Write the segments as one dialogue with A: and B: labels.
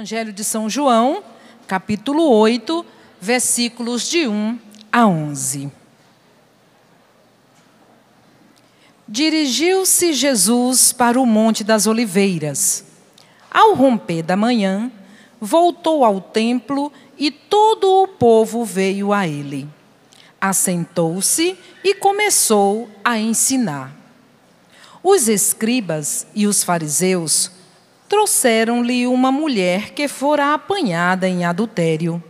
A: Evangelho de São João, capítulo 8, versículos de 1 a 11. Dirigiu-se Jesus para o Monte das Oliveiras. Ao romper da manhã, voltou ao templo e todo o povo veio a ele. Assentou-se e começou a ensinar. Os escribas e os fariseus trouxeram-lhe uma mulher que fora apanhada em adultério.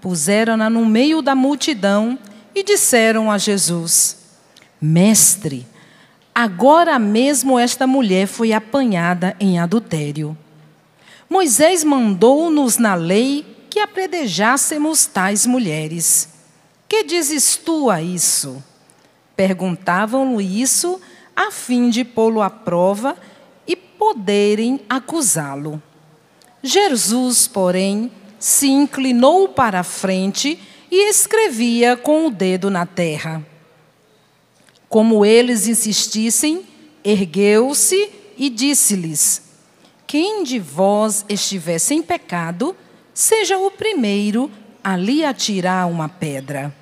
A: Puseram-na no meio da multidão e disseram a Jesus: Mestre, agora mesmo esta mulher foi apanhada em adultério. Moisés mandou-nos na lei que apredejássemos tais mulheres. Que dizes tu a isso? Perguntavam-lhe isso a fim de pô-lo à prova poderem acusá-lo. Jesus, porém, se inclinou para a frente e escrevia com o dedo na terra. Como eles insistissem, ergueu-se e disse-lhes: Quem de vós estiver sem pecado, seja o primeiro a lhe atirar uma pedra.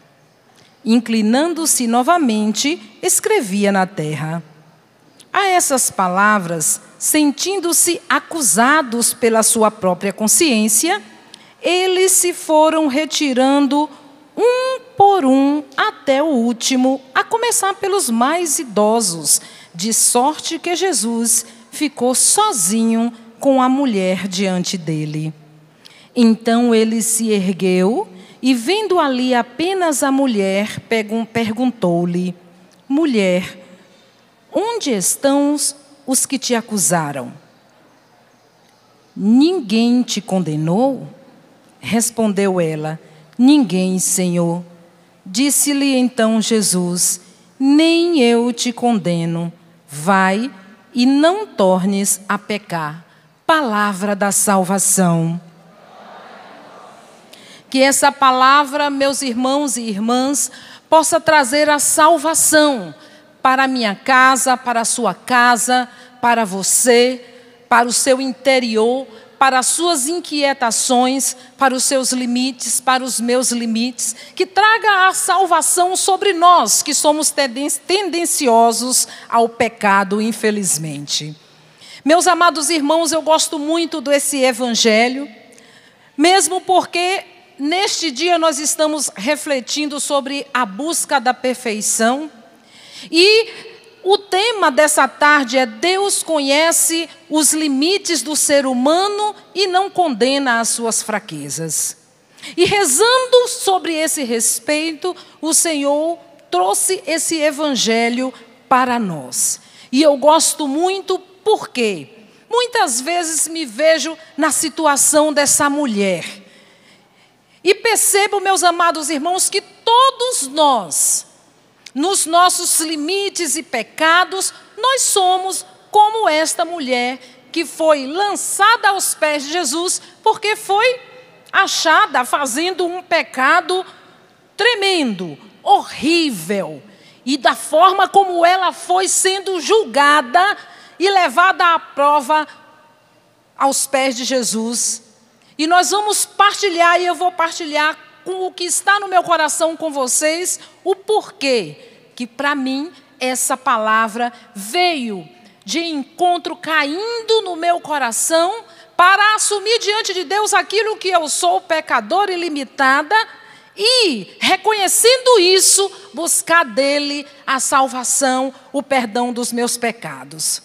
A: Inclinando-se novamente, escrevia na terra. A essas palavras, sentindo-se acusados pela sua própria consciência, eles se foram retirando um por um até o último, a começar pelos mais idosos, de sorte que Jesus ficou sozinho com a mulher diante dele. Então ele se ergueu e, vendo ali apenas a mulher, perguntou-lhe: Mulher, onde estão os que te acusaram? Ninguém te condenou? Respondeu ela: Ninguém, Senhor. Disse-lhe então Jesus: Nem eu te condeno. Vai e não tornes a pecar. Palavra da salvação. Que essa palavra, meus irmãos e irmãs, possa trazer a salvação para a minha casa, para a sua casa, para você, para o seu interior, para as suas inquietações, para os seus limites, para os meus limites, que traga a salvação sobre nós que somos tendenciosos ao pecado, infelizmente. Meus amados irmãos, eu gosto muito desse evangelho, mesmo porque neste dia nós estamos refletindo sobre a busca da perfeição. E o tema dessa tarde é Deus conhece os limites do ser humano e não condena as suas fraquezas. E rezando sobre esse respeito, o Senhor trouxe esse evangelho para nós. E eu gosto muito porque muitas vezes me vejo na situação dessa mulher. E percebo, meus amados irmãos, que todos nós nos nossos limites e pecados, nós somos como esta mulher que foi lançada aos pés de Jesus porque foi achada fazendo um pecado tremendo, horrível. E da forma como ela foi sendo julgada e levada à prova aos pés de Jesus. E nós vamos partilhar, e eu vou partilhar com o que está no meu coração com vocês, o porquê que para mim essa palavra veio de encontro caindo no meu coração para assumir diante de Deus aquilo que eu sou, pecadora ilimitada, e, reconhecendo isso, buscar dele a salvação, o perdão dos meus pecados.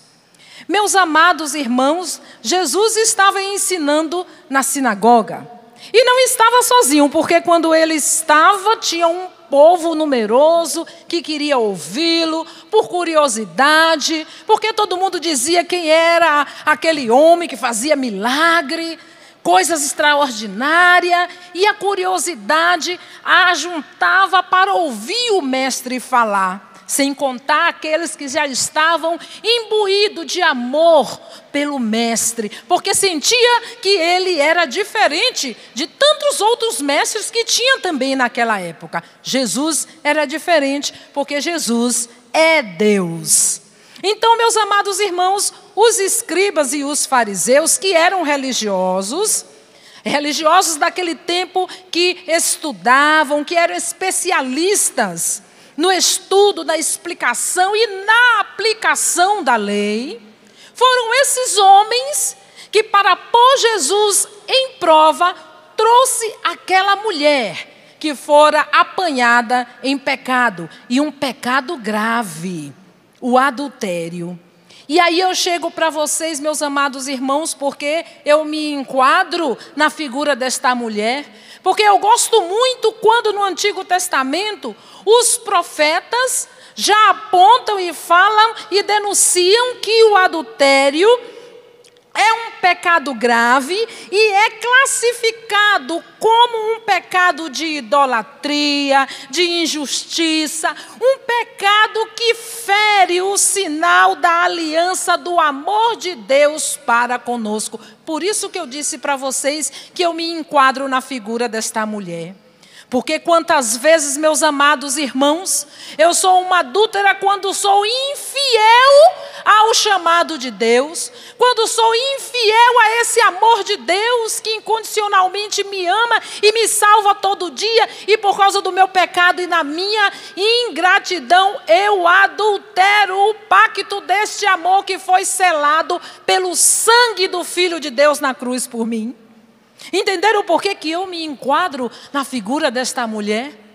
A: Meus amados irmãos, Jesus estava ensinando na sinagoga. E não estava sozinho, porque quando ele estava, tinha um povo numeroso que queria ouvi-lo, por curiosidade, porque todo mundo dizia quem era aquele homem que fazia milagre, coisas extraordinárias, e a curiosidade a juntava para ouvir o mestre falar sem contar aqueles que já estavam imbuídos de amor pelo Mestre, porque sentia que ele era diferente de tantos outros mestres que tinha também naquela época. Jesus era diferente, porque Jesus é Deus. Então, meus amados irmãos, os escribas e os fariseus, que eram religiosos, religiosos daquele tempo que estudavam, que eram especialistas no estudo, na explicação e na aplicação da lei, foram esses homens que, para pôr Jesus em prova, trouxe aquela mulher que fora apanhada em pecado, e um pecado grave, o adultério. E aí eu chego para vocês, meus amados irmãos, porque eu me enquadro na figura desta mulher, porque eu gosto muito quando no Antigo Testamento os profetas já apontam e falam e denunciam que o adultério é um pecado grave e é classificado como um pecado de idolatria, de injustiça, um pecado que fere o sinal da aliança do amor de Deus para conosco. Por isso que eu disse para vocês que eu me enquadro na figura desta mulher. Porque quantas vezes, meus amados irmãos, eu sou uma adúltera quando sou infiel ao chamado de Deus, quando sou infiel a esse amor de Deus que incondicionalmente me ama e me salva todo dia, e por causa do meu pecado e na minha ingratidão, eu adultero o pacto deste amor que foi selado pelo sangue do Filho de Deus na cruz por mim. Entenderam por que, que eu me enquadro na figura desta mulher?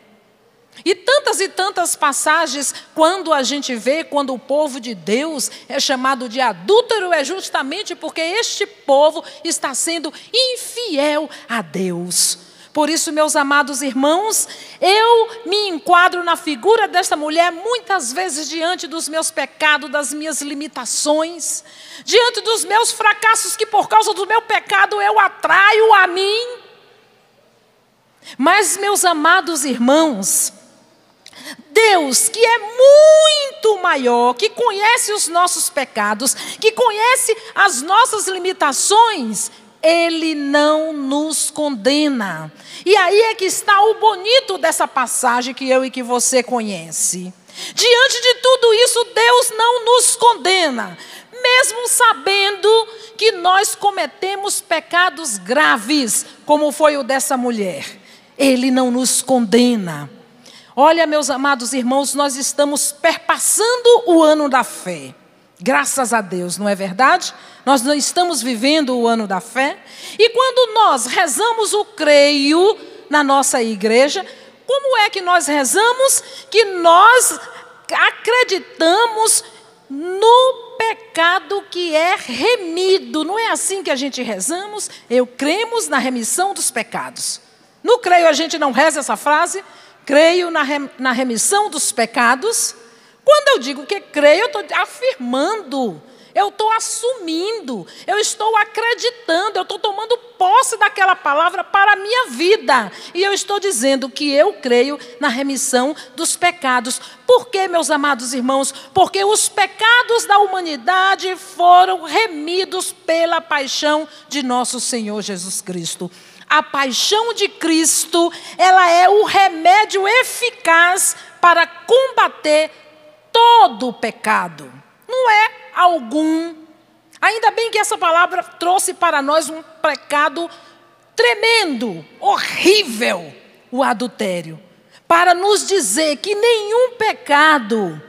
A: E tantas e tantas passagens, quando a gente vê, quando o povo de Deus é chamado de adúltero, é justamente porque este povo está sendo infiel a Deus. Por isso, meus amados irmãos, eu me enquadro na figura desta mulher muitas vezes diante dos meus pecados, das minhas limitações, diante dos meus fracassos que por causa do meu pecado eu atraio a mim. Mas, meus amados irmãos, Deus, que é muito maior, que conhece os nossos pecados, que conhece as nossas limitações, ele não nos condena. E aí é que está o bonito dessa passagem que eu e que você conhece. Diante de tudo isso, Deus não nos condena, mesmo sabendo que nós cometemos pecados graves, como foi o dessa mulher. Ele não nos condena. Olha, meus amados irmãos, nós estamos perpassando o ano da fé. Graças a Deus, não é verdade? Nós estamos vivendo o ano da fé. E quando nós rezamos o creio na nossa igreja, como é que nós rezamos? Que nós acreditamos no pecado que é remido. Não é assim que a gente rezamos? Eu cremos na remissão dos pecados. No creio a gente não reza essa frase? Creio na, na remissão dos pecados. Quando eu digo que creio, eu estou afirmando, eu estou assumindo, eu estou acreditando, eu estou tomando posse daquela palavra para a minha vida. E eu estou dizendo que eu creio na remissão dos pecados. Por quê, meus amados irmãos? Porque os pecados da humanidade foram remidos pela paixão de nosso Senhor Jesus Cristo a paixão de Cristo, ela é o remédio eficaz para combater todo o pecado. Não é algum. Ainda bem que essa palavra trouxe para nós um pecado tremendo, horrível, o adultério, para nos dizer que nenhum pecado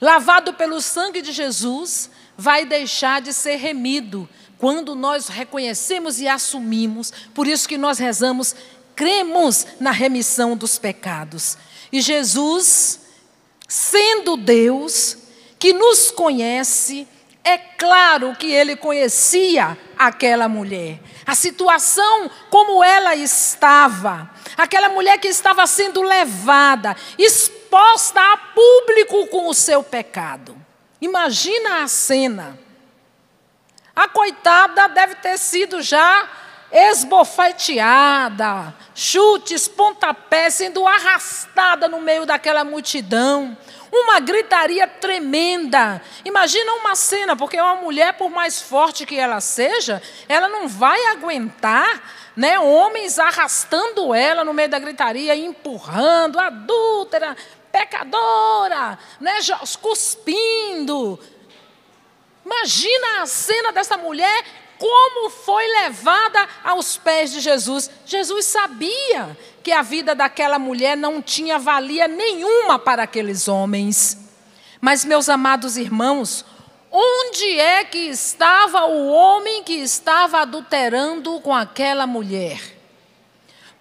A: lavado pelo sangue de Jesus vai deixar de ser remido quando nós reconhecemos e assumimos. Por isso que nós rezamos, cremos na remissão dos pecados. E Jesus sendo Deus, que nos conhece, é claro que ele conhecia aquela mulher, a situação como ela estava, aquela mulher que estava sendo levada, exposta a público com o seu pecado. Imagina a cena. A coitada deve ter sido já esbofeteada, chutes, pontapés, sendo arrastada no meio daquela multidão. Uma gritaria tremenda. Imagina uma cena, porque uma mulher, por mais forte que ela seja, ela não vai aguentar né, homens arrastando ela no meio da gritaria, empurrando, adúltera, pecadora, né, cuspindo. Imagina a cena dessa mulher como foi levada aos pés de Jesus. Jesus sabia que a vida daquela mulher não tinha valia nenhuma para aqueles homens. Mas, meus amados irmãos, onde é que estava o homem que estava adulterando com aquela mulher?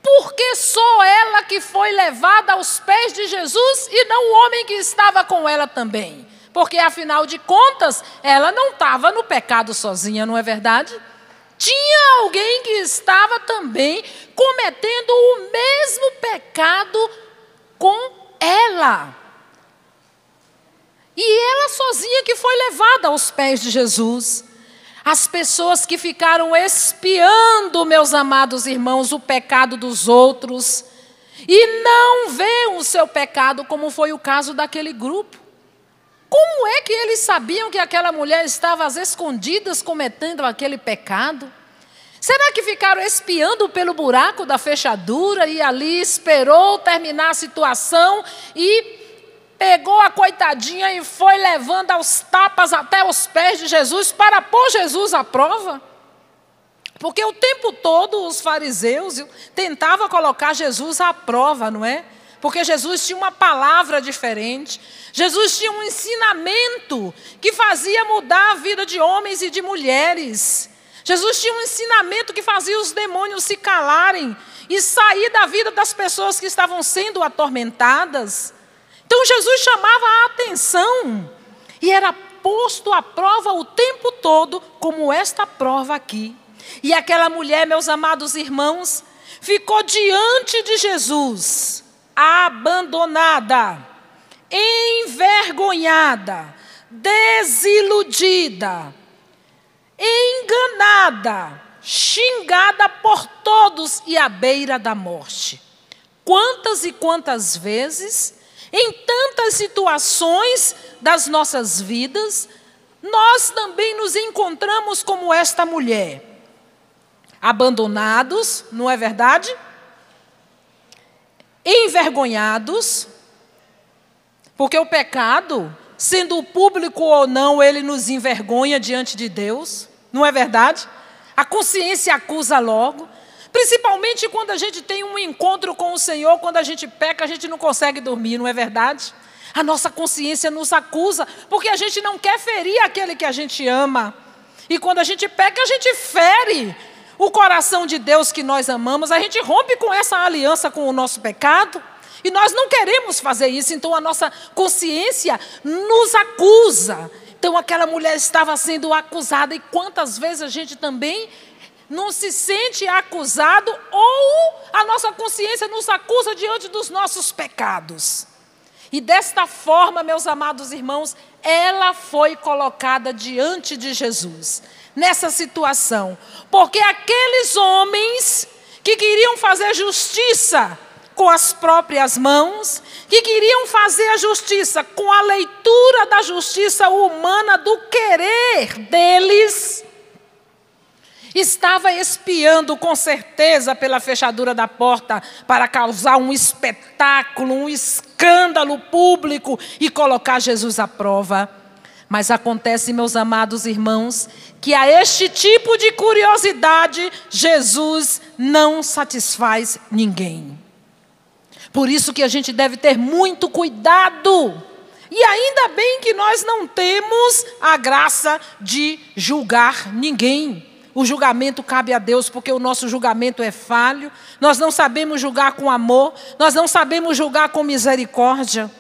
A: Porque só ela que foi levada aos pés de Jesus e não o homem que estava com ela também? Porque afinal de contas, ela não estava no pecado sozinha, não é verdade? Tinha alguém que estava também cometendo o mesmo pecado com ela. E ela sozinha que foi levada aos pés de Jesus. As pessoas que ficaram espiando, meus amados irmãos, o pecado dos outros e não veem o seu pecado, como foi o caso daquele grupo. Como é que eles sabiam que aquela mulher estava às escondidas cometendo aquele pecado? Será que ficaram espiando pelo buraco da fechadura e ali esperou terminar a situação e pegou a coitadinha e foi levando aos tapas até os pés de Jesus para pôr Jesus à prova? Porque o tempo todo os fariseus tentavam colocar Jesus à prova, não é? Porque Jesus tinha uma palavra diferente. Jesus tinha um ensinamento que fazia mudar a vida de homens e de mulheres. Jesus tinha um ensinamento que fazia os demônios se calarem e sair da vida das pessoas que estavam sendo atormentadas. Então Jesus chamava a atenção e era posto à prova o tempo todo, como esta prova aqui. E aquela mulher, meus amados irmãos, ficou diante de Jesus abandonada, envergonhada, desiludida, enganada, xingada por todos e à beira da morte. Quantas e quantas vezes, em tantas situações das nossas vidas, nós também nos encontramos como esta mulher, abandonados, não é verdade? Envergonhados, porque o pecado, sendo público ou não, ele nos envergonha diante de Deus, não é verdade? A consciência acusa logo. Principalmente quando a gente tem um encontro com o Senhor, quando a gente peca, a gente não consegue dormir, não é verdade? A nossa consciência nos acusa, porque a gente não quer ferir aquele que a gente ama. E quando a gente peca, a gente fere o coração de Deus que nós amamos, a gente rompe com essa aliança com o nosso pecado. E nós não queremos fazer isso, então a nossa consciência nos acusa. Então aquela mulher estava sendo acusada, e quantas vezes a gente também não se sente acusado, ou a nossa consciência nos acusa diante dos nossos pecados. E desta forma, meus amados irmãos, ela foi colocada diante de Jesus nessa situação. Porque aqueles homens que queriam fazer justiça com as próprias mãos, que queriam fazer a justiça com a leitura da justiça humana, do querer deles, estava espiando com certeza pela fechadura da porta para causar um espetáculo, um escândalo público e colocar Jesus à prova. Mas acontece, meus amados irmãos, que a este tipo de curiosidade Jesus não satisfaz ninguém. Por isso que a gente deve ter muito cuidado. E ainda bem que nós não temos a graça de julgar ninguém. O julgamento cabe a Deus, porque o nosso julgamento é falho. Nós não sabemos julgar com amor, nós não sabemos julgar com misericórdia.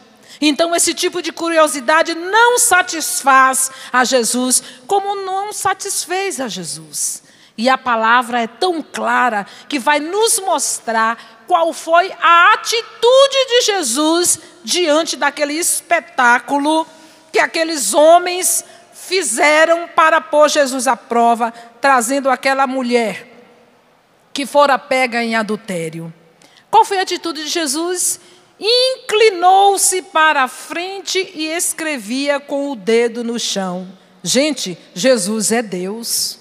A: Então, esse tipo de curiosidade não satisfaz a Jesus, como não satisfez a Jesus. E a palavra é tão clara que vai nos mostrar qual foi a atitude de Jesus diante daquele espetáculo que aqueles homens fizeram para pôr Jesus à prova, trazendo aquela mulher que fora pega em adultério. Qual foi a atitude de Jesus? Inclinou-se para a frente e escrevia com o dedo no chão. Gente, Jesus é Deus.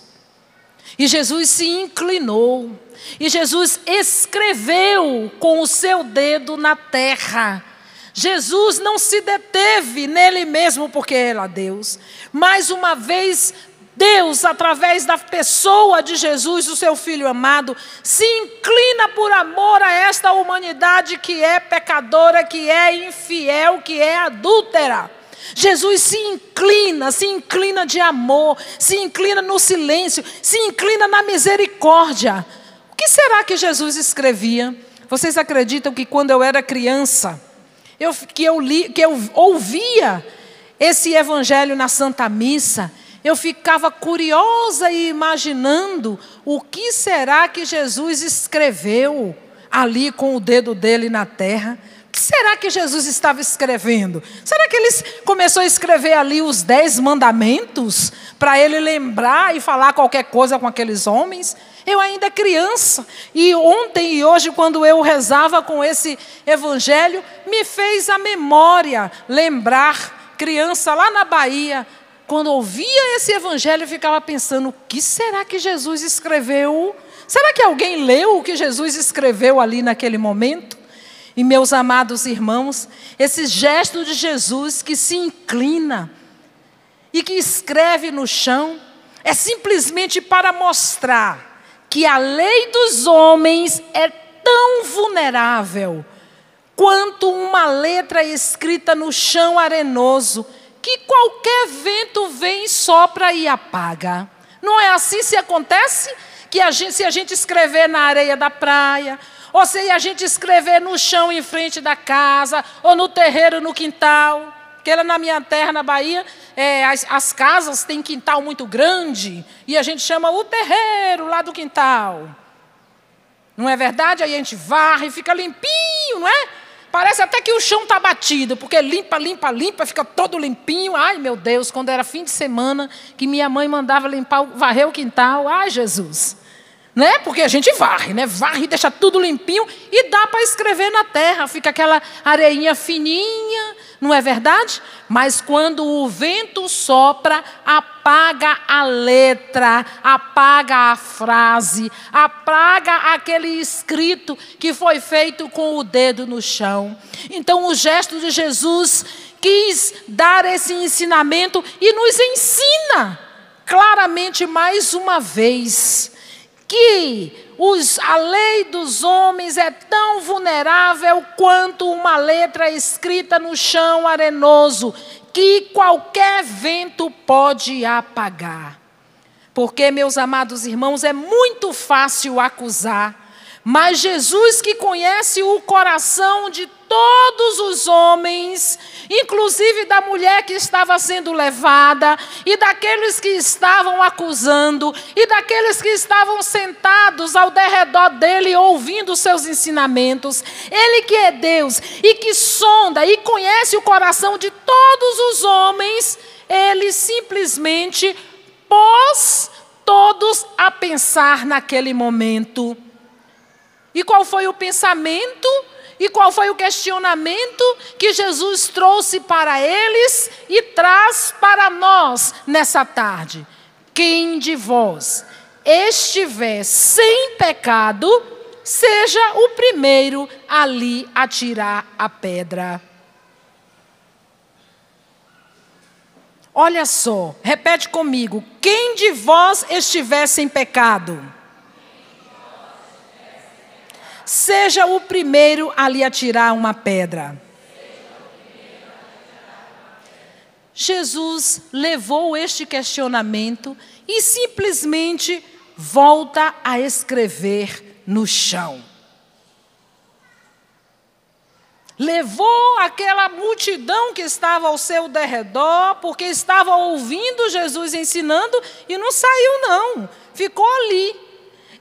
A: E Jesus se inclinou. E Jesus escreveu com o seu dedo na terra. Jesus não se deteve nele mesmo porque era Deus. Mais uma vez, Deus, através da pessoa de Jesus, o seu Filho amado, se inclina por amor a esta humanidade que é pecadora, que é infiel, que é adúltera. Jesus se inclina, se inclina de amor, se inclina no silêncio, se inclina na misericórdia. O que será que Jesus escrevia? Vocês acreditam que quando eu era criança, eu, que, eu li, que eu ouvia esse evangelho na Santa Missa, eu ficava curiosa e imaginando o que será que Jesus escreveu ali com o dedo dele na terra. O que será que Jesus estava escrevendo? Será que ele começou a escrever ali os dez mandamentos para ele lembrar e falar qualquer coisa com aqueles homens? Eu ainda criança, e ontem e hoje, quando eu rezava com esse evangelho, me fez a memória lembrar, criança lá na Bahia, quando ouvia esse evangelho, ficava pensando: o que será que Jesus escreveu? Será que alguém leu o que Jesus escreveu ali naquele momento? E meus amados irmãos, esse gesto de Jesus que se inclina e que escreve no chão, é simplesmente para mostrar que a lei dos homens é tão vulnerável quanto uma letra escrita no chão arenoso, que qualquer vento vem, sopra e apaga. Não é assim se acontece? Que a gente, se a gente escrever na areia da praia, ou se a gente escrever no chão em frente da casa, ou no terreiro no quintal, porque na minha terra, na Bahia, é, as, as, casas têm quintal muito grande e a gente chama o terreiro lá do quintal. Não é verdade? Aí a gente varre e fica limpinho, não é? Parece até que o chão está batido, porque limpa, limpa, limpa, fica todo limpinho. Ai, meu Deus, quando era fim de semana, que minha mãe mandava limpar, varrer o quintal. Ai, Jesus. Né? Porque a gente varre, né? Varre, deixa tudo limpinho e dá para escrever na terra. Fica aquela areinha fininha, não é verdade? Mas quando o vento sopra, apaga a letra, apaga a frase, apaga aquele escrito que foi feito com o dedo no chão. Então, o gesto de Jesus quis dar esse ensinamento e nos ensina claramente mais uma vez que os, a lei dos homens é tão vulnerável quanto uma letra escrita no chão arenoso, que qualquer vento pode apagar. Porque, meus amados irmãos, é muito fácil acusar, mas Jesus, que conhece o coração de todos os homens, inclusive da mulher que estava sendo levada, e daqueles que estavam acusando, e daqueles que estavam sentados ao derredor dele ouvindo seus ensinamentos. Ele que é Deus e que sonda e conhece o coração de todos os homens, ele simplesmente pôs todos a pensar naquele momento. E qual foi o pensamento? E qual foi o questionamento que Jesus trouxe para eles e traz para nós nessa tarde? Quem de vós estiver sem pecado, seja o primeiro ali a tirar a pedra. Olha só, repete comigo: quem de vós estiver sem pecado? Seja o primeiro a lhe atirar uma pedra. Jesus levou este questionamento e simplesmente volta a escrever no chão. Levou aquela multidão que estava ao seu derredor, porque estava ouvindo Jesus ensinando e não saiu, não. Ficou ali.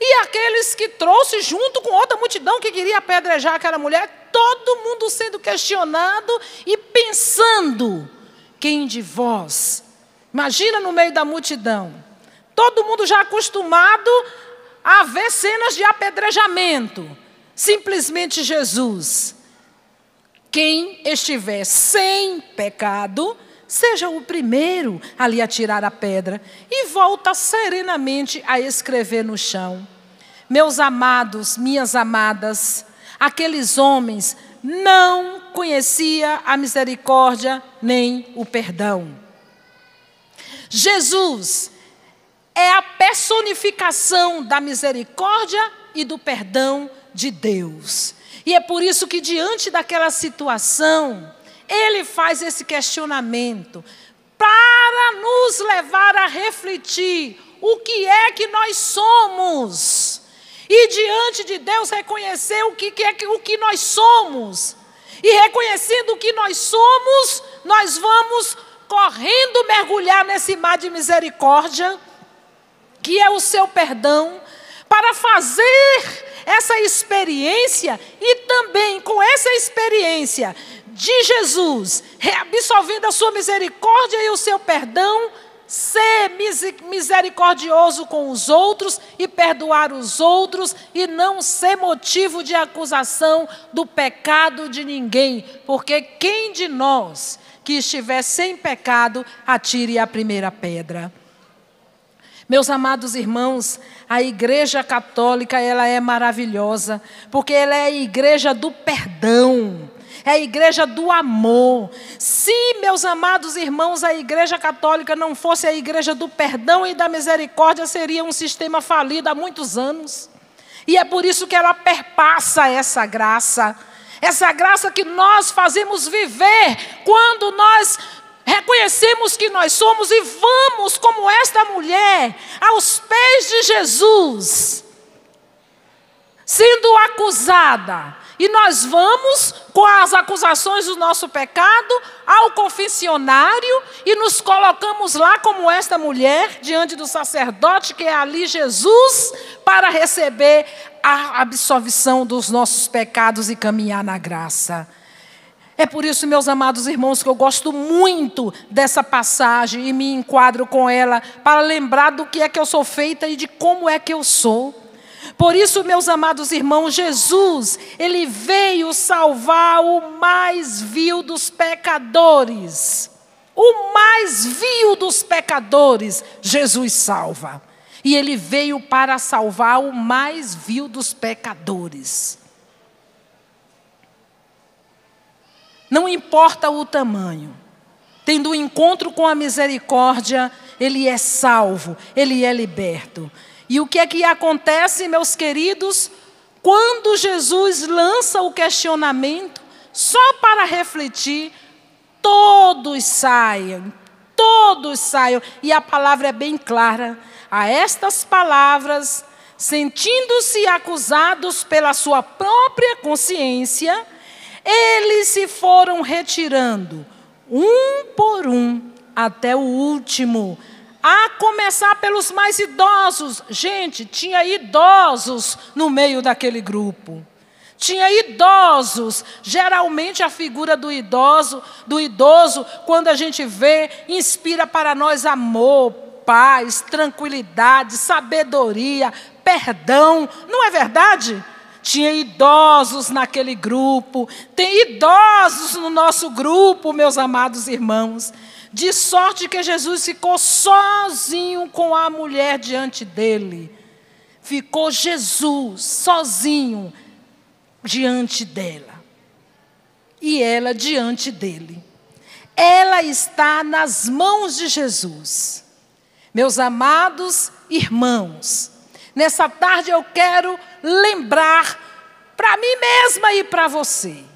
A: E aqueles que trouxe junto com outra multidão que queria apedrejar aquela mulher, todo mundo sendo questionado e pensando: quem de vós? Imagina no meio da multidão, todo mundo já acostumado a ver cenas de apedrejamento. Simplesmente Jesus. Quem estiver sem pecado, seja o primeiro a lhe atirar a pedra, e volta serenamente a escrever no chão. Meus amados, minhas amadas, aqueles homens não conhecia a misericórdia nem o perdão. Jesus é a personificação da misericórdia e do perdão de Deus. E é por isso que, diante daquela situação, ele faz esse questionamento para nos levar a refletir o que é que nós somos. E diante de Deus reconhecer o que, que é o que nós somos. E reconhecendo o que nós somos, nós vamos correndo mergulhar nesse mar de misericórdia, que é o seu perdão, para fazer essa experiência e também com essa experiência de Jesus, reabsorvendo a sua misericórdia e o seu perdão, ser misericordioso com os outros e perdoar os outros e não ser motivo de acusação do pecado de ninguém, porque quem de nós que estiver sem pecado atire a primeira pedra. Meus amados irmãos, a Igreja Católica, ela é maravilhosa, porque ela é a igreja do perdão. É a igreja do amor. Se, meus amados irmãos, a igreja católica não fosse a igreja do perdão e da misericórdia, seria um sistema falido há muitos anos. E é por isso que ela perpassa essa graça. Essa graça que nós fazemos viver quando nós reconhecemos que nós somos e vamos, como esta mulher, aos pés de Jesus, sendo acusada. E nós vamos, com as acusações do nosso pecado, ao confessionário e nos colocamos lá, como esta mulher, diante do sacerdote, que é ali Jesus, para receber a absolvição dos nossos pecados e caminhar na graça. É por isso, meus amados irmãos, que eu gosto muito dessa passagem e me enquadro com ela para lembrar do que é que eu sou feita e de como é que eu sou. Por isso, meus amados irmãos, Jesus, ele veio salvar o mais vil dos pecadores. O mais vil dos pecadores, Jesus salva. E ele veio para salvar o mais vil dos pecadores. Não importa o tamanho. Tendo um encontro com a misericórdia, ele é salvo, ele é liberto. E o que é que acontece, meus queridos, quando Jesus lança o questionamento, só para refletir, todos saiam, todos saiam. E a palavra é bem clara. A estas palavras, sentindo-se acusados pela sua própria consciência, eles se foram retirando, um por um, até o último, a começar pelos mais idosos. Gente, tinha idosos no meio daquele grupo. Tinha idosos. Geralmente a figura do idoso, do idoso, quando a gente vê, inspira para nós amor, paz, tranquilidade, sabedoria, perdão. Não é verdade? Tinha idosos naquele grupo, tem idosos no nosso grupo, meus amados irmãos. De sorte que Jesus ficou sozinho com a mulher diante dele. Ficou Jesus sozinho diante dela. E ela diante dele. Ela está nas mãos de Jesus. Meus amados irmãos, nessa tarde eu quero lembrar para mim mesma e para você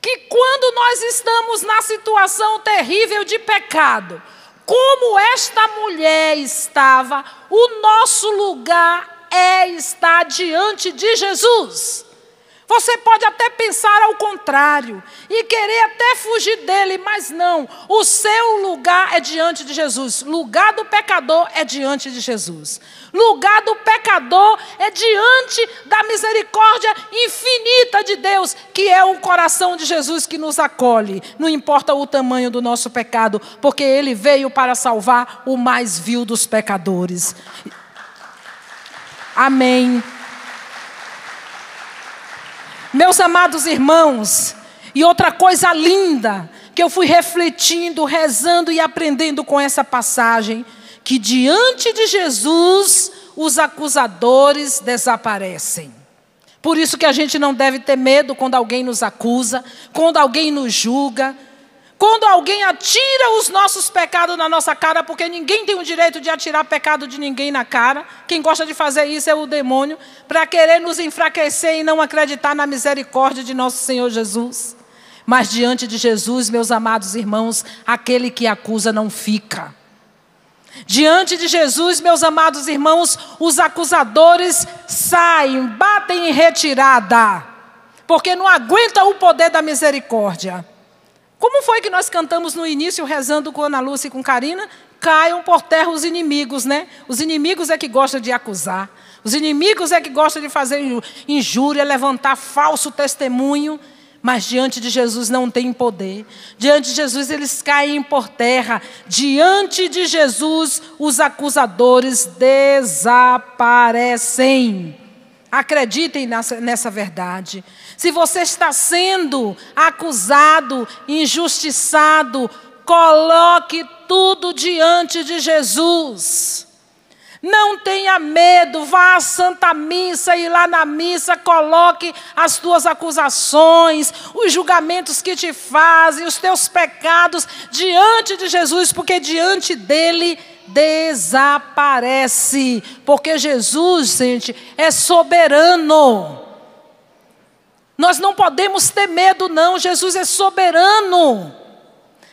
A: que quando nós estamos na situação terrível de pecado, como esta mulher estava, o nosso lugar é estar diante de Jesus. Você pode até pensar ao contrário e querer até fugir dele, mas não. O seu lugar é diante de Jesus. Lugar do pecador é diante de Jesus. Lugar do pecador é diante da misericórdia infinita de Deus, que é o coração de Jesus que nos acolhe. Não importa o tamanho do nosso pecado, porque ele veio para salvar o mais vil dos pecadores. Amém. Meus amados irmãos, e outra coisa linda que eu fui refletindo, rezando e aprendendo com essa passagem, que diante de Jesus os acusadores desaparecem. Por isso que a gente não deve ter medo quando alguém nos acusa, quando alguém nos julga, quando alguém atira os nossos pecados na nossa cara, porque ninguém tem o direito de atirar pecado de ninguém na cara. Quem gosta de fazer isso é o demônio, para querer nos enfraquecer e não acreditar na misericórdia de nosso Senhor Jesus. Mas diante de Jesus, meus amados irmãos, aquele que acusa não fica. Diante de Jesus, meus amados irmãos, os acusadores saem, batem em retirada, porque não aguenta o poder da misericórdia. Como foi que nós cantamos no início, rezando com Ana Lúcia e com Karina? Caiam por terra os inimigos, né? Os inimigos é que gostam de acusar. Os inimigos é que gostam de fazer injúria, levantar falso testemunho. Mas diante de Jesus não tem poder. Diante de Jesus eles caem por terra. Diante de Jesus os acusadores desaparecem. Acreditem nessa, nessa verdade. Se você está sendo acusado, injustiçado, coloque tudo diante de Jesus. Não tenha medo, vá à Santa Missa e lá na missa coloque as tuas acusações, os julgamentos que te fazem, os teus pecados diante de Jesus, porque diante dele desaparece. Porque Jesus, gente, é soberano. Nós não podemos ter medo, não. Jesus é soberano.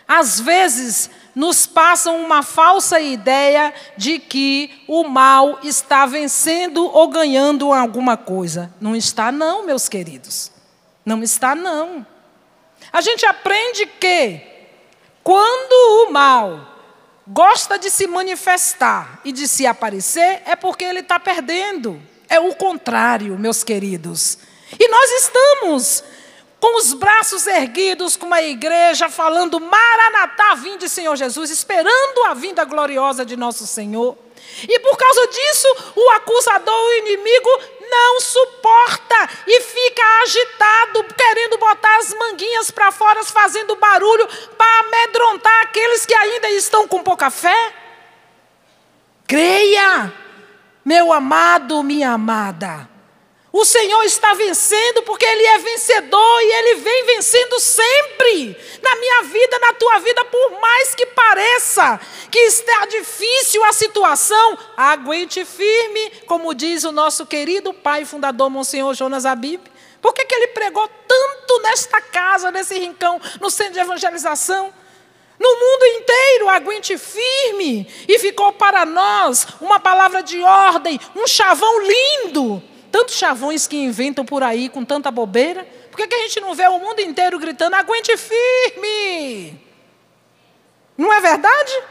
A: Às vezes, nos passam uma falsa ideia de que o mal está vencendo ou ganhando alguma coisa. Não está, não, meus queridos. Não está, não. A gente aprende que, quando o mal gosta de se manifestar e de se aparecer, é porque ele está perdendo. É o contrário, meus queridos. E nós estamos com os braços erguidos, com uma igreja falando Maranatá, vinde Senhor Jesus, esperando a vinda gloriosa de nosso Senhor. E por causa disso, o acusador, o inimigo, não suporta e fica agitado, querendo botar as manguinhas para fora, fazendo barulho para amedrontar aqueles que ainda estão com pouca fé. Creia, meu amado, minha amada. O Senhor está vencendo porque Ele é vencedor e Ele vem vencendo sempre. Na minha vida, na tua vida, por mais que pareça que está difícil a situação, aguente firme, como diz o nosso querido pai fundador, Monsenhor Jonas Abib. Por que, que ele pregou tanto nesta casa, nesse rincão, no centro de evangelização? No mundo inteiro, aguente firme. E ficou para nós uma palavra de ordem, um chavão lindo tantos chavões que inventam por aí com tanta bobeira? Por que, que a gente não vê o mundo inteiro gritando, aguente firme? Não é verdade?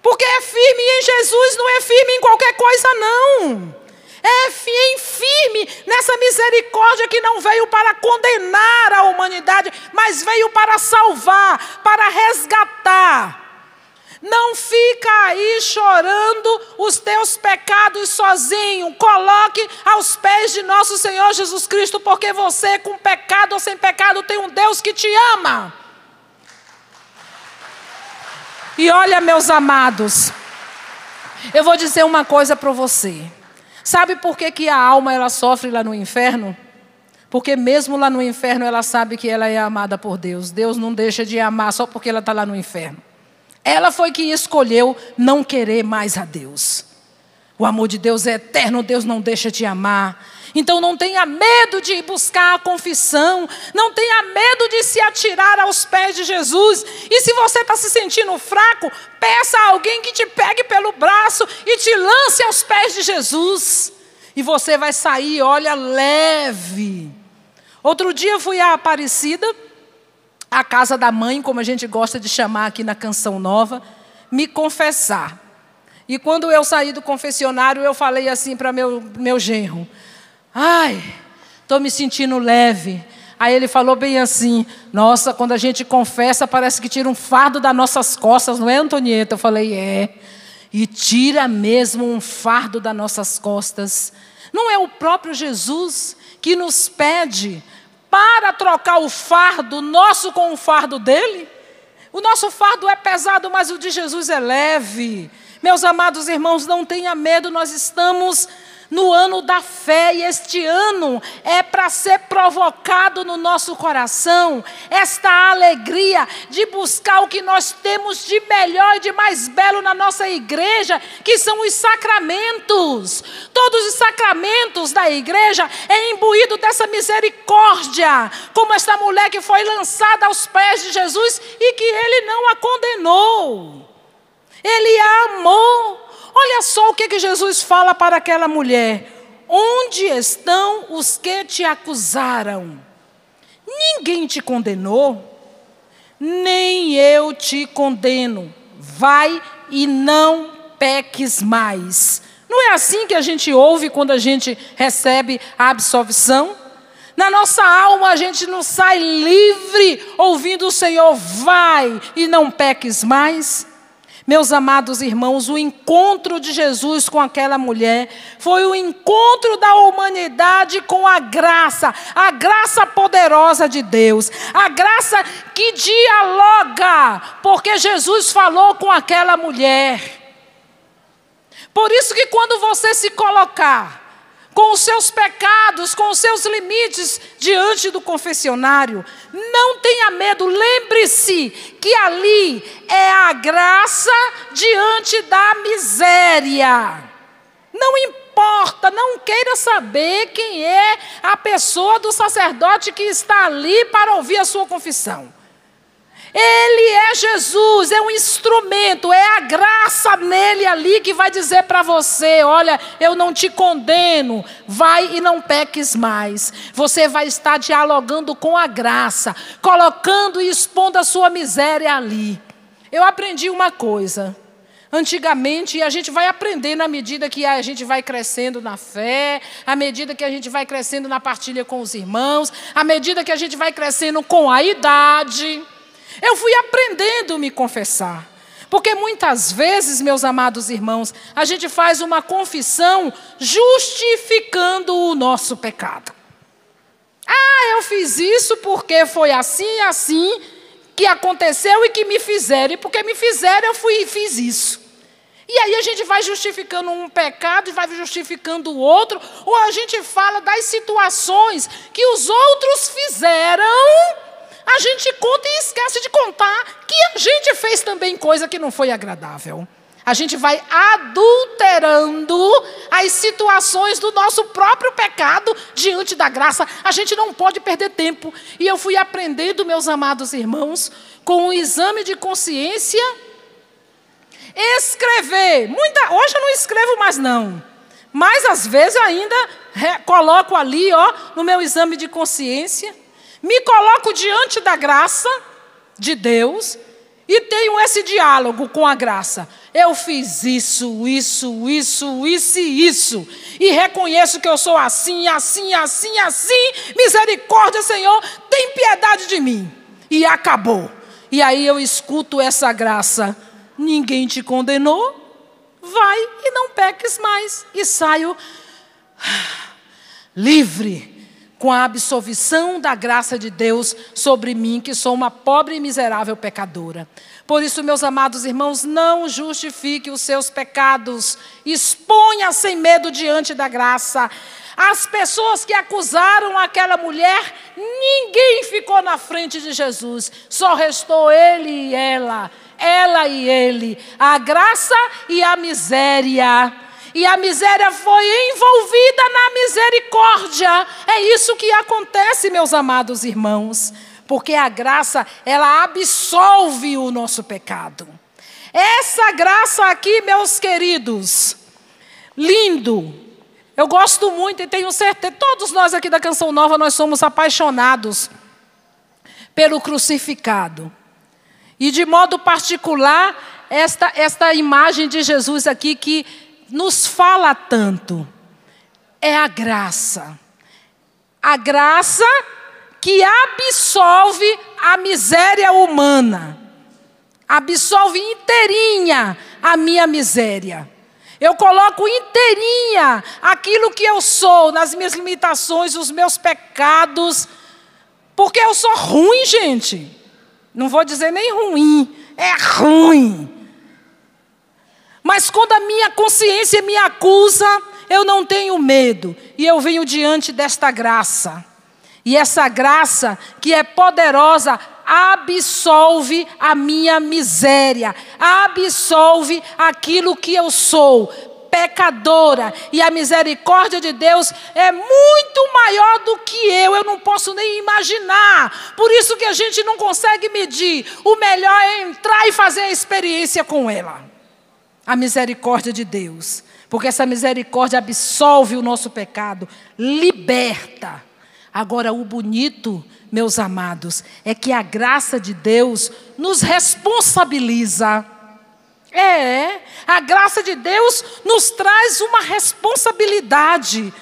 A: Porque é firme em Jesus, não é firme em qualquer coisa, não. É firme nessa misericórdia que não veio para condenar a humanidade, mas veio para salvar, para resgatar. Não fica aí chorando os teus pecados sozinho. Coloque aos pés de nosso Senhor Jesus Cristo, porque você, com pecado ou sem pecado, tem um Deus que te ama. E olha, meus amados, eu vou dizer uma coisa para você. Sabe por que, que a alma ela sofre lá no inferno? Porque mesmo lá no inferno ela sabe que ela é amada por Deus. Deus não deixa de amar só porque ela está lá no inferno. Ela foi que escolheu não querer mais a Deus. O amor de Deus é eterno, Deus não deixa de amar. Então não tenha medo de buscar a confissão, não tenha medo de se atirar aos pés de Jesus. E se você está se sentindo fraco, peça a alguém que te pegue pelo braço e te lance aos pés de Jesus. E você vai sair, olha, leve. Outro dia fui à Aparecida a casa da mãe, como a gente gosta de chamar aqui na canção nova, me confessar. E quando eu saí do confessionário, eu falei assim para meu, meu genro: Ai, estou me sentindo leve. Aí ele falou bem assim: Nossa, quando a gente confessa, parece que tira um fardo das nossas costas, não é, Antonieta? Eu falei: É. E tira mesmo um fardo das nossas costas. Não é o próprio Jesus que nos pede para trocar o fardo nosso com o fardo dele? O nosso fardo é pesado, mas o de Jesus é leve. Meus amados irmãos, não tenha medo, nós estamos no ano da fé, e este ano é para ser provocado no nosso coração esta alegria de buscar o que nós temos de melhor e de mais belo na nossa igreja, que são os sacramentos. Todos os sacramentos da igreja é imbuído dessa misericórdia, como esta mulher que foi lançada aos pés de Jesus e que ele não a condenou. Ele a amou. Olha só o que, que Jesus fala para aquela mulher: Onde estão os que te acusaram? Ninguém te condenou, nem eu te condeno. Vai e não peques mais. Não é assim que a gente ouve quando a gente recebe a absolvição? Na nossa alma a gente não sai livre ouvindo o Senhor, vai e não peques mais. Meus amados irmãos, o encontro de Jesus com aquela mulher foi o encontro da humanidade com a graça, a graça poderosa de Deus, a graça que dialoga, porque Jesus falou com aquela mulher. Por isso que quando você se colocar com os seus pecados, com os seus limites diante do confessionário. Não tenha medo, lembre-se que ali é a graça diante da miséria. Não importa, não queira saber quem é a pessoa do sacerdote que está ali para ouvir a sua confissão. Ele é Jesus, é um instrumento, é a graça nele ali que vai dizer para você: olha, eu não te condeno, vai e não peques mais. Você vai estar dialogando com a graça, colocando e expondo a sua miséria ali. Eu aprendi uma coisa. Antigamente, e a gente vai aprendendo à medida que a gente vai crescendo na fé, à medida que a gente vai crescendo na partilha com os irmãos, à medida que a gente vai crescendo com a idade. Eu fui aprendendo a me confessar. Porque muitas vezes, meus amados irmãos, a gente faz uma confissão justificando o nosso pecado. Ah, eu fiz isso porque foi assim, assim que aconteceu e que me fizeram. E porque me fizeram, eu fui e fiz isso. E aí a gente vai justificando um pecado e vai justificando o outro, ou a gente fala das situações que os outros fizeram a gente conta e esquece de contar que a gente fez também coisa que não foi agradável. A gente vai adulterando as situações do nosso próprio pecado diante da graça. A gente não pode perder tempo. E eu fui aprendendo, meus amados irmãos, com um exame de consciência, escrever. Muita, hoje eu não escrevo mais não. Mas às vezes eu ainda coloco ali, ó, no meu exame de consciência me coloco diante da graça de Deus e tenho esse diálogo com a graça. Eu fiz isso, isso, isso, isso e isso. E reconheço que eu sou assim, assim, assim, assim. Misericórdia, Senhor, tem piedade de mim. E acabou. E aí eu escuto essa graça. Ninguém te condenou? Vai e não peques mais. E saio livre com a absolvição da graça de Deus sobre mim, que sou uma pobre e miserável pecadora. Por isso, meus amados irmãos, não justifique os seus pecados, exponha sem medo diante da graça. As pessoas que acusaram aquela mulher, ninguém ficou na frente de Jesus, só restou ele e ela, ela e ele, a graça e a miséria e a miséria foi envolvida na misericórdia. É isso que acontece, meus amados irmãos, porque a graça, ela absolve o nosso pecado. Essa graça aqui, meus queridos, lindo. Eu gosto muito e tenho certeza, todos nós aqui da Canção Nova, nós somos apaixonados pelo crucificado. E de modo particular, esta, esta imagem de Jesus aqui que nos fala tanto é a graça. A graça que absolve a miséria humana. Absolve inteirinha a minha miséria. Eu coloco inteirinha aquilo que eu sou, nas minhas limitações, os meus pecados. Porque eu sou ruim, gente. Não vou dizer nem ruim, é ruim. Mas quando a minha consciência me acusa, eu não tenho medo, e eu venho diante desta graça. E essa graça, que é poderosa, absolve a minha miséria, absolve aquilo que eu sou, pecadora, e a misericórdia de Deus é muito maior do que eu, eu não posso nem imaginar. Por isso que a gente não consegue medir. O melhor é entrar e fazer a experiência com ela. A misericórdia de Deus, porque essa misericórdia absolve o nosso pecado, liberta. Agora, o bonito, meus amados, é que a graça de Deus nos responsabiliza. É, a graça de Deus nos traz uma responsabilidade.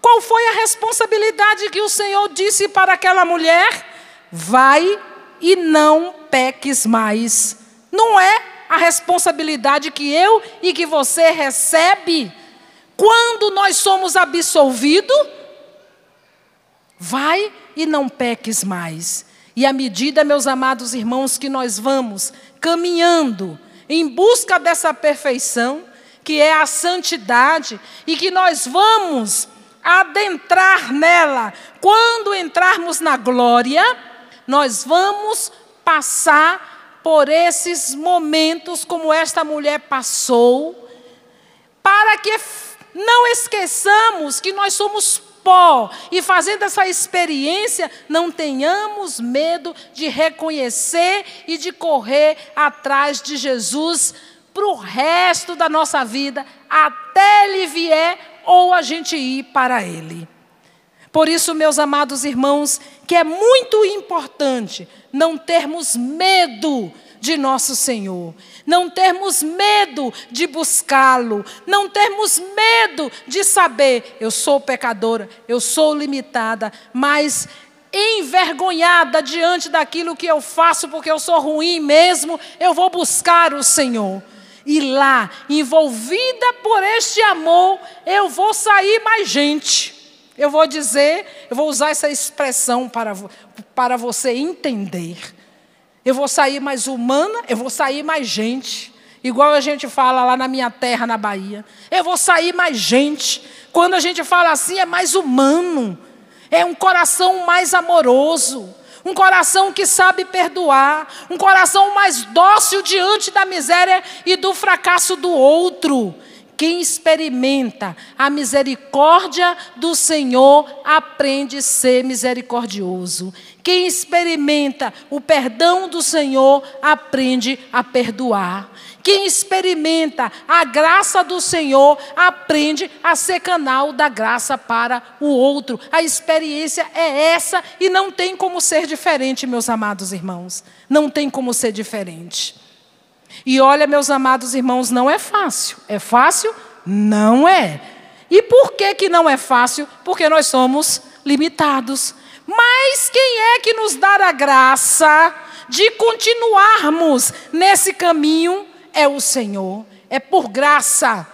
A: Qual foi a responsabilidade que o Senhor disse para aquela mulher? Vai e não peques mais. Não é a responsabilidade que eu e que você recebe quando nós somos absolvidos? Vai e não peques mais. E à medida, meus amados irmãos, que nós vamos caminhando em busca dessa perfeição, que é a santidade, e que nós vamos adentrar nela quando entrarmos na glória, nós vamos passar por esses momentos como esta mulher passou, para que não esqueçamos que nós somos pó e fazendo essa experiência, não tenhamos medo de reconhecer e de correr atrás de Jesus para o resto da nossa vida, até Ele vier ou a gente ir para Ele. Por isso, meus amados irmãos, que é muito importante não termos medo de nosso Senhor, não termos medo de buscá-lo, não termos medo de saber, eu sou pecadora, eu sou limitada, mas envergonhada diante daquilo que eu faço, porque eu sou ruim mesmo, eu vou buscar o Senhor. E lá, envolvida por este amor, eu vou sair mais gente. Eu vou dizer, eu vou usar essa expressão para, para você entender. Eu vou sair mais humana, eu vou sair mais gente. Igual a gente fala lá na minha terra, na Bahia. Eu vou sair mais gente. Quando a gente fala assim, é mais humano. É um coração mais amoroso. Um coração que sabe perdoar. Um coração mais dócil diante da miséria e do fracasso do outro. Quem experimenta a misericórdia do Senhor aprende a ser misericordioso. Quem experimenta o perdão do Senhor aprende a perdoar. Quem experimenta a graça do Senhor aprende a ser canal da graça para o outro. A experiência é essa e não tem como ser diferente, meus amados irmãos. Não tem como ser diferente. E olha, meus amados irmãos, não é fácil. É fácil? Não é. E por que, que não é fácil? Porque nós somos limitados. Mas quem é que nos dá a graça de continuarmos nesse caminho? É o Senhor. É por graça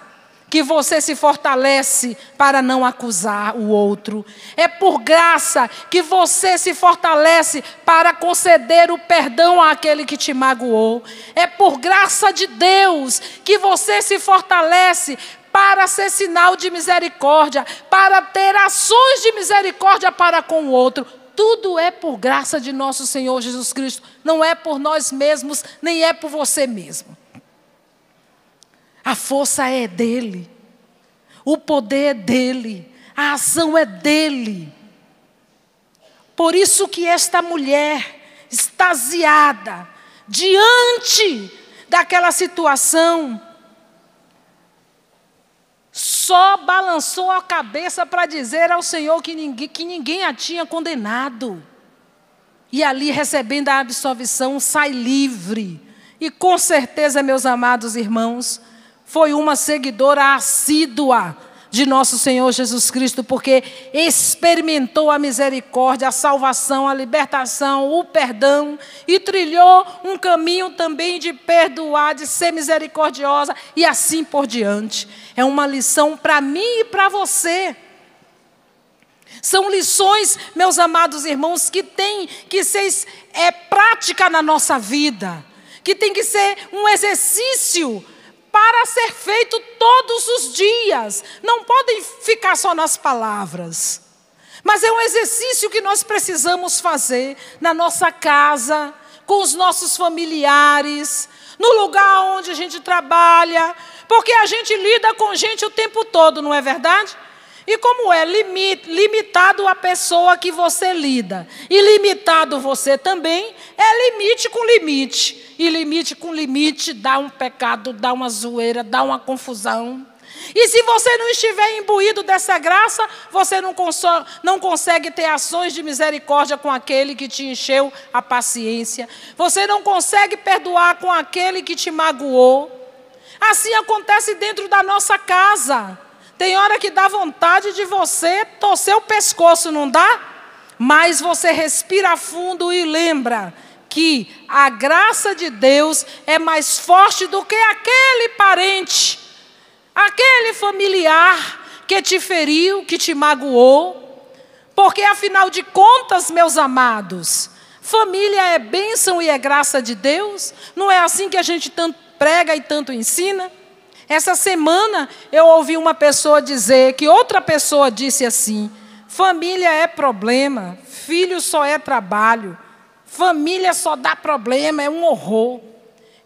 A: que você se fortalece para não acusar o outro. É por graça que você se fortalece para conceder o perdão àquele que te magoou. É por graça de Deus que você se fortalece para ser sinal de misericórdia, para ter ações de misericórdia para com o outro. Tudo é por graça de nosso Senhor Jesus Cristo, não é por nós mesmos, nem é por você mesmo. A força é dele. O poder é dele. A ação é dele. Por isso que esta mulher, extasiada, diante daquela situação, só balançou a cabeça para dizer ao Senhor que ninguém, que ninguém a tinha condenado. E ali, recebendo a absolvição, sai livre. E com certeza, meus amados irmãos, foi uma seguidora assídua de nosso Senhor Jesus Cristo, porque experimentou a misericórdia, a salvação, a libertação, o perdão e trilhou um caminho também de perdoar, de ser misericordiosa e assim por diante. É uma lição para mim e para você. São lições, meus amados irmãos, que tem que ser é, prática na nossa vida, que tem que ser um exercício para ser feito todos os dias. Não podem ficar só nas palavras. Mas é um exercício que nós precisamos fazer na nossa casa, com os nossos familiares, no lugar onde a gente trabalha, porque a gente lida com gente o tempo todo, não é verdade? E como é limitado a pessoa que você lida, e limitado você também, é limite com limite. E limite com limite dá um pecado, dá uma zoeira, dá uma confusão. E se você não estiver imbuído dessa graça, você não, não, consegue ter ações de misericórdia com aquele que te encheu a paciência. Você não consegue perdoar com aquele que te magoou. Assim acontece dentro da nossa casa. Tem hora que dá vontade de você torcer o pescoço, não dá? Mas você respira fundo e lembra que a graça de Deus é mais forte do que aquele parente, aquele familiar que te feriu, que te magoou. Porque afinal de contas, meus amados, família é bênção e é graça de Deus. Não é assim que a gente tanto prega e tanto ensina? Essa semana eu ouvi uma pessoa dizer que outra pessoa disse assim: família é problema, filho só é trabalho, família só dá problema, é um horror.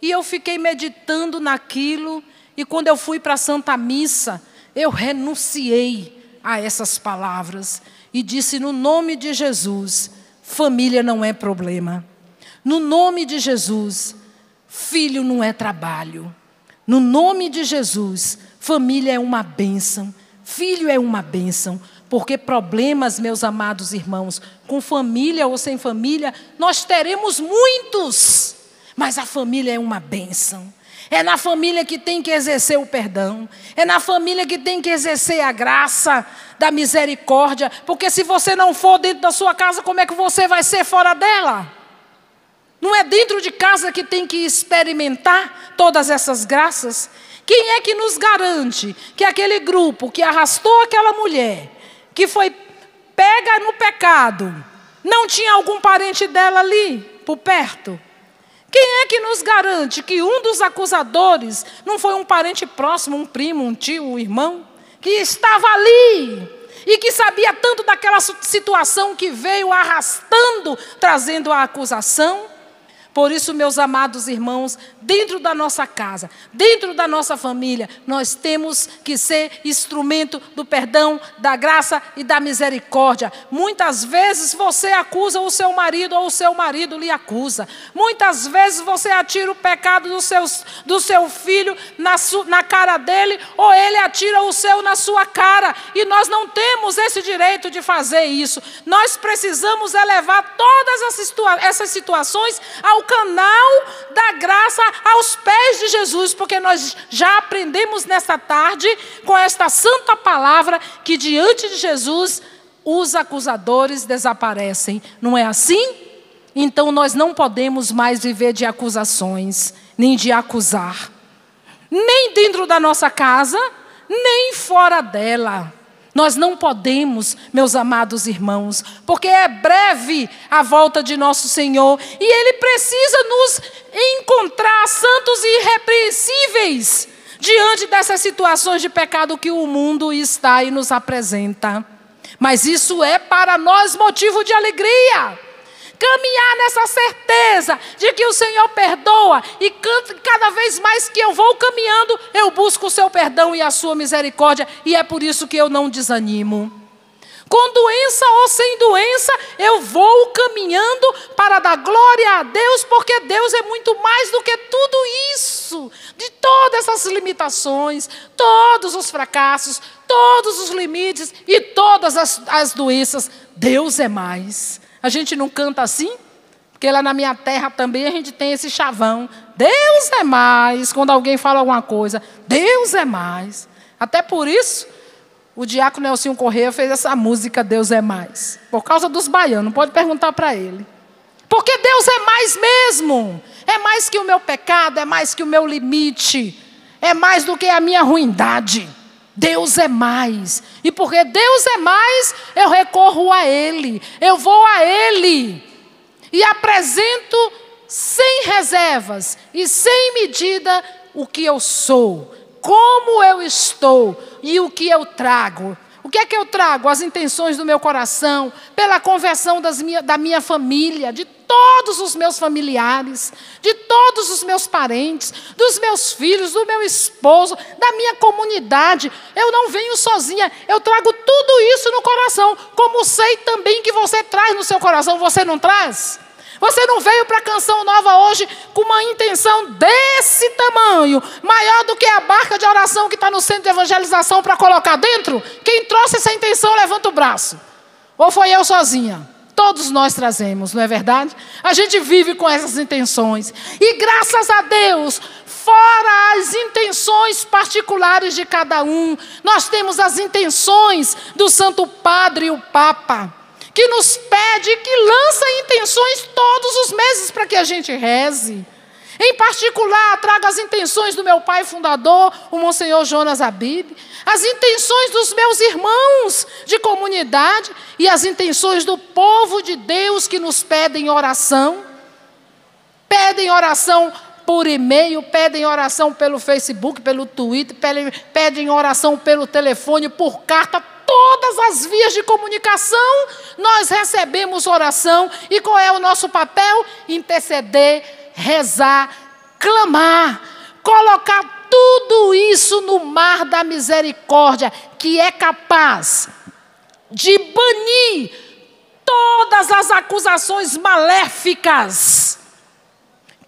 A: E eu fiquei meditando naquilo, e quando eu fui para a Santa Missa, eu renunciei a essas palavras e disse: no nome de Jesus, família não é problema. No nome de Jesus, filho não é trabalho. No nome de Jesus, família é uma bênção, filho é uma bênção, porque problemas, meus amados irmãos, com família ou sem família, nós teremos muitos, mas a família é uma bênção. É na família que tem que exercer o perdão, é na família que tem que exercer a graça da misericórdia, porque se você não for dentro da sua casa, como é que você vai ser fora dela? Não é dentro de casa que tem que experimentar todas essas graças? Quem é que nos garante que aquele grupo que arrastou aquela mulher, que foi pega no pecado, não tinha algum parente dela ali, por perto? Quem é que nos garante que um dos acusadores não foi um parente próximo, um primo, um tio, um irmão, que estava ali e que sabia tanto daquela situação que veio arrastando, trazendo a acusação? Por isso, meus amados irmãos, dentro da nossa casa, dentro da nossa família, nós temos que ser instrumento do perdão, da graça e da misericórdia. Muitas vezes você acusa o seu marido ou o seu marido lhe acusa. Muitas vezes você atira o pecado do, seus, do seu filho na, su, na cara dele ou ele atira o seu na sua cara. E nós não temos esse direito de fazer isso. Nós precisamos elevar todas essas situações ao canal da graça aos pés de Jesus, porque nós já aprendemos nessa tarde com esta santa palavra que diante de Jesus os acusadores desaparecem. Não é assim? Então nós não podemos mais viver de acusações, nem de acusar, nem dentro da nossa casa, nem fora dela. Nós não podemos, meus amados irmãos, porque é breve a volta de nosso Senhor e Ele precisa nos encontrar santos e irrepreensíveis diante dessas situações de pecado que o mundo está e nos apresenta. Mas isso é para nós motivo de alegria caminhar nessa certeza de que o Senhor perdoa e cada vez mais que eu vou caminhando, eu busco o seu perdão e a sua misericórdia, e é por isso que eu não desanimo. Com doença ou sem doença, eu vou caminhando para dar glória a Deus, porque Deus é muito mais do que tudo isso, de todas essas limitações, todos os fracassos, todos os limites e todas as, as doenças. Deus é mais. A gente não canta assim? Porque lá na minha terra também a gente tem esse chavão. Deus é mais. Quando alguém fala alguma coisa, Deus é mais. Até por isso, o diácono Nelson Correia fez essa música Deus é mais. Por causa dos baianos, pode perguntar para ele. Porque Deus é mais mesmo. É mais que o meu pecado, é mais que o meu limite. É mais do que a minha ruindade. Deus é mais. E porque Deus é mais, eu recorro a Ele. Eu vou a Ele. E apresento sem reservas e sem medida o que eu sou, como eu estou e o que eu trago. O que é que eu trago? As intenções do meu coração, pela conversão minha, da minha família, de todos os meus familiares, de todos os meus parentes, dos meus filhos, do meu esposo, da minha comunidade. Eu não venho sozinha, eu trago tudo isso no coração, como sei também que você traz no seu coração, você não traz? Você não veio para a canção nova hoje com uma intenção desse tamanho, maior do que a barca de oração que está no centro de evangelização para colocar dentro? Quem trouxe essa intenção, levanta o braço. Ou foi eu sozinha? Todos nós trazemos, não é verdade? A gente vive com essas intenções. E graças a Deus, fora as intenções particulares de cada um, nós temos as intenções do Santo Padre e o Papa que nos pede, que lança intenções todos os meses para que a gente reze. Em particular, trago as intenções do meu pai fundador, o Monsenhor Jonas Abib, as intenções dos meus irmãos de comunidade e as intenções do povo de Deus que nos pedem oração. Pedem oração por e-mail, pedem oração pelo Facebook, pelo Twitter, pedem, pedem oração pelo telefone, por carta, todas as vias de comunicação, nós recebemos oração. E qual é o nosso papel? Interceder, rezar, clamar, colocar tudo isso no mar da misericórdia, que é capaz de banir todas as acusações maléficas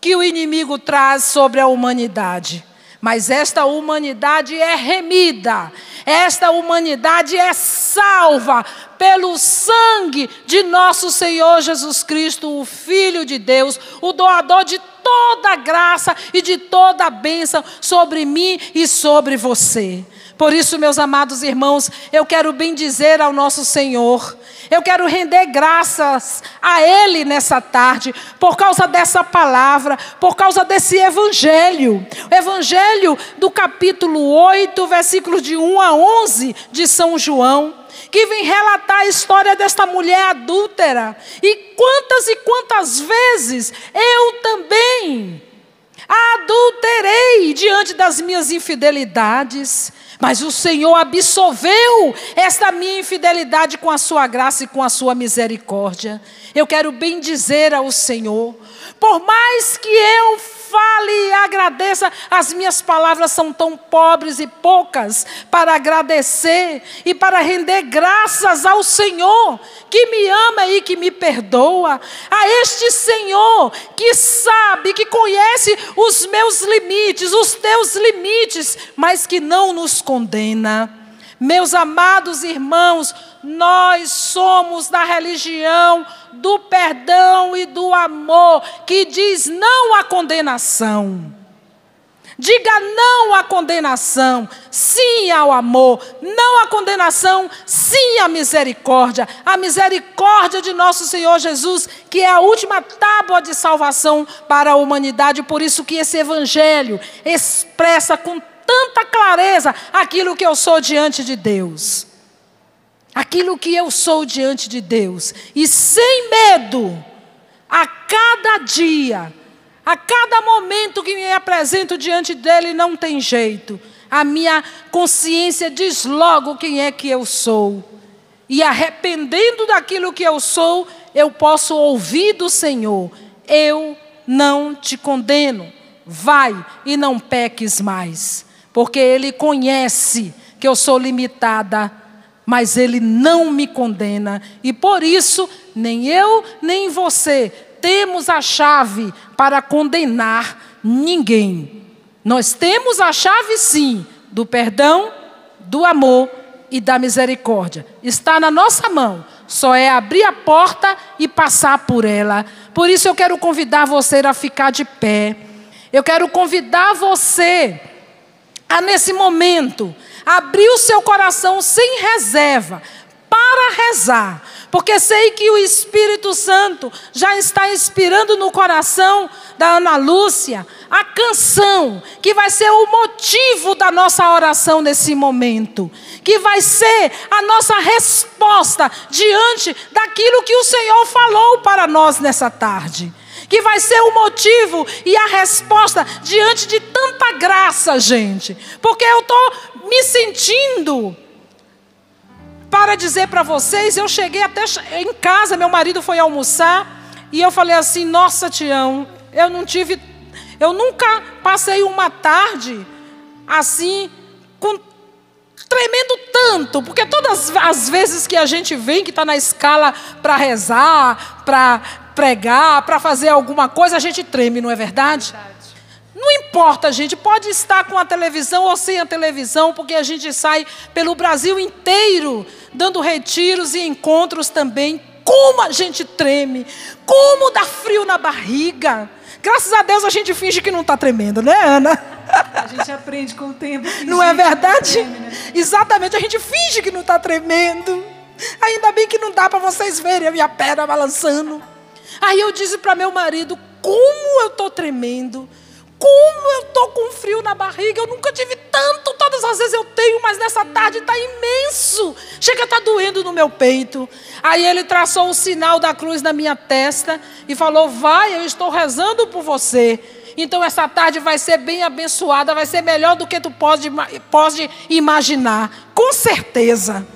A: que o inimigo traz sobre a humanidade. Mas esta humanidade é remida, esta humanidade é salva pelo sangue de nosso Senhor Jesus Cristo, o Filho de Deus, o doador de toda graça e de toda bênção sobre mim e sobre você. Por isso, meus amados irmãos, eu quero bem dizer ao nosso Senhor, eu quero render graças a Ele nessa tarde, por causa dessa palavra, por causa desse Evangelho. O Evangelho do capítulo 8, versículos de 1 a 11 de São João, que vem relatar a história desta mulher adúltera. E quantas e quantas vezes eu também adulterei diante das minhas infidelidades. Mas o Senhor absolveu esta minha infidelidade com a sua graça e com a sua misericórdia. Eu quero bem dizer ao Senhor, por mais que eu fale e agradeça, as minhas palavras são tão pobres e poucas para agradecer e para render graças ao Senhor, que me ama e que me perdoa, a este Senhor que sabe, que conhece os meus limites, os teus limites, mas que não nos condena. Meus amados irmãos, nós somos da religião do perdão e do amor, que diz não à condenação. Diga não à condenação, sim ao amor, não à condenação, sim à misericórdia. A misericórdia de nosso Senhor Jesus, que é a última tábua de salvação para a humanidade, por isso que esse evangelho expressa com tanta clareza aquilo que eu sou diante de Deus. Aquilo que eu sou diante de Deus. E sem medo, a cada dia, a cada momento que me apresento diante dele, não tem jeito. A minha consciência diz logo quem é que eu sou. E arrependendo daquilo que eu sou, eu posso ouvir do Senhor: Eu não te condeno. Vai e não peques mais porque Ele conhece que eu sou limitada, mas Ele não me condena, e por isso, nem eu, nem você temos a chave para condenar ninguém. Nós temos a chave, sim, do perdão, do amor e da misericórdia. Está na nossa mão. Só é abrir a porta e passar por ela. Por isso eu quero convidar você a ficar de pé. Eu quero convidar você a nesse momento abrir o seu coração sem reserva para rezar, porque sei que o Espírito Santo já está inspirando no coração da Ana Lúcia a canção que vai ser o motivo da nossa oração nesse momento, que vai ser a nossa resposta diante daquilo que o Senhor falou para nós nessa tarde. que vai ser o motivo e a resposta diante de tanta graça, gente. Porque eu estou me sentindo. Para dizer para vocês, eu cheguei até em casa, meu marido foi almoçar, e eu falei assim: Nossa, Tião, eu não tive. Eu nunca passei uma tarde assim, com tremendo tanto, porque todas as vezes que a gente vem, que está na escala para rezar, para pregar, para fazer alguma coisa, a gente treme, não é verdade? Não importa, gente, pode estar com a televisão ou sem a televisão, porque a gente sai pelo Brasil inteiro dando retiros e encontros também. Como a gente treme, como dá frio na barriga. Graças a Deus a gente finge que não está tremendo, né, Ana?
B: A gente aprende com o tempo.
A: Não é verdade? Treme, né? Exatamente, a gente finge que não está tremendo. Ainda bem que não dá para vocês verem a minha perna balançando. Aí eu disse para meu marido: como eu estou tremendo, como eu estou com frio na barriga, eu nunca tive tanto, todas as vezes eu tenho, mas nessa tarde está imenso. Chega a tá doendo no meu peito. Aí ele traçou o sinal da cruz na minha testa e falou: Vai, eu estou rezando por você. Então essa tarde vai ser bem abençoada, vai ser melhor do que tu pode, pode imaginar. Com certeza.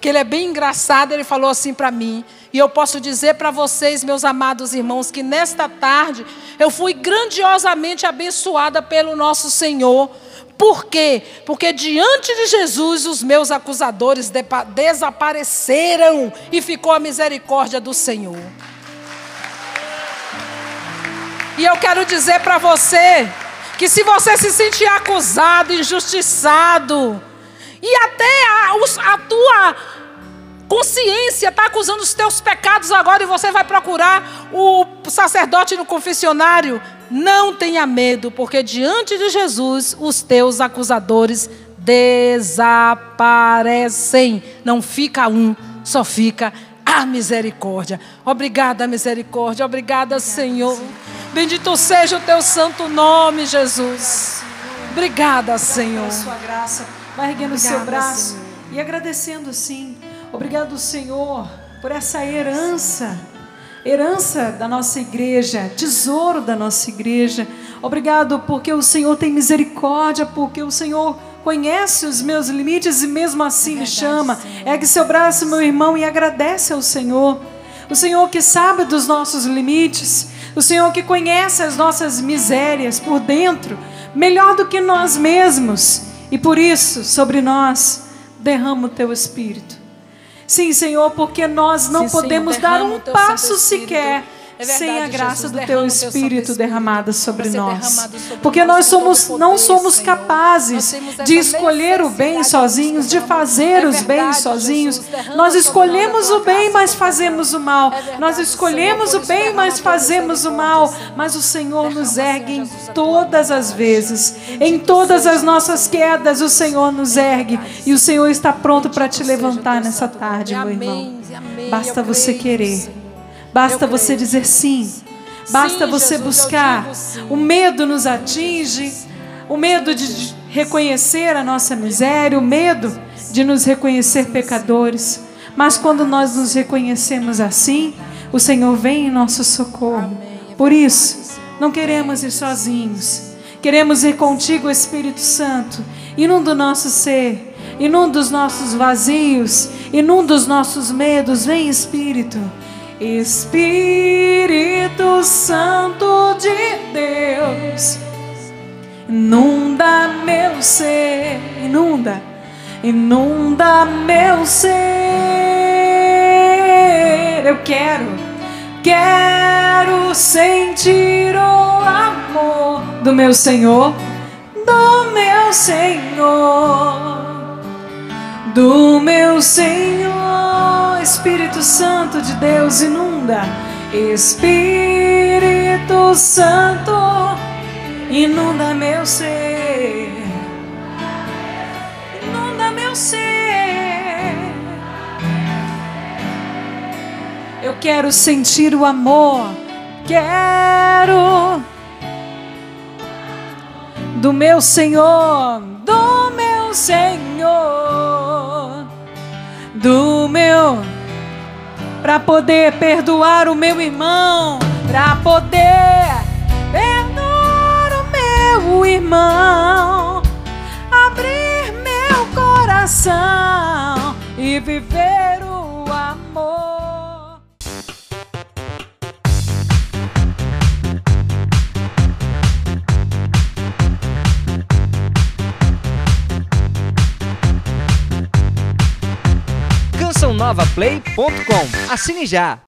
A: Que ele é bem engraçado, ele falou assim para mim. E eu posso dizer para vocês, meus amados irmãos, que nesta tarde eu fui grandiosamente abençoada pelo nosso Senhor. Por quê? Porque diante de Jesus os meus acusadores desapareceram e ficou a misericórdia do Senhor. E eu quero dizer para você que se você se sentir acusado, injustiçado, e até a, a tua consciência está acusando os teus pecados agora e você vai procurar o sacerdote no confessionário. Não tenha medo, porque diante de Jesus os teus acusadores desaparecem. Não fica um, só fica a misericórdia. Obrigada, misericórdia. Obrigada, Senhor. Bendito seja o teu santo nome, Jesus. Obrigada, Senhor.
B: Sua graça. Vai erguendo o seu braço e agradecendo sim Obrigado, Senhor, por essa herança, herança da nossa igreja, tesouro da nossa igreja. Obrigado porque o Senhor tem misericórdia, porque o Senhor conhece os meus limites e mesmo assim é me chama. Ergue seu braço, meu irmão, e agradece ao Senhor. O Senhor que sabe dos nossos limites, o Senhor que conhece as nossas misérias por dentro, melhor do que nós mesmos. E por isso, sobre nós, derrama o teu espírito. Sim, Senhor, porque nós não Sim, podemos Senhor, dar um passo sequer é verdade, sem a graça Jesus, do teu Espírito derramada sobre nós. Porque nós somos, não somos capazes de escolher o bem sozinhos, de fazer é os bens sozinhos. Nós escolhemos o bem, mas fazemos o mal. É nós escolhemos o bem, mas fazemos o mal. Mas o Senhor nos ergue em todas as vezes. Em todas as nossas quedas, o Senhor nos ergue. E o Senhor está pronto para te levantar nessa tarde, meu irmão. Basta você querer. Basta você dizer sim. Basta sim, você Jesus, buscar. O medo nos atinge, o medo de reconhecer a nossa miséria, o medo de nos reconhecer pecadores. Mas quando nós nos reconhecemos assim, o Senhor vem em nosso socorro. Por isso, não queremos ir sozinhos. Queremos ir contigo, Espírito Santo, inunda o nosso ser, inunda os nossos vazios, inunda os nossos medos. Vem, Espírito. Espírito Santo de Deus, inunda meu ser, inunda, inunda meu ser. Eu quero, quero sentir o amor do meu Senhor, do meu Senhor, do meu Senhor. Espírito Santo de Deus inunda. Espírito Santo inunda meu ser. Inunda meu ser. Eu quero sentir o amor. Quero do meu Senhor, do meu Senhor, do meu para poder perdoar o meu irmão. para poder perdoar o meu irmão, abrir meu coração e viver o amor.
C: cançãonovaplay.com. Assine já.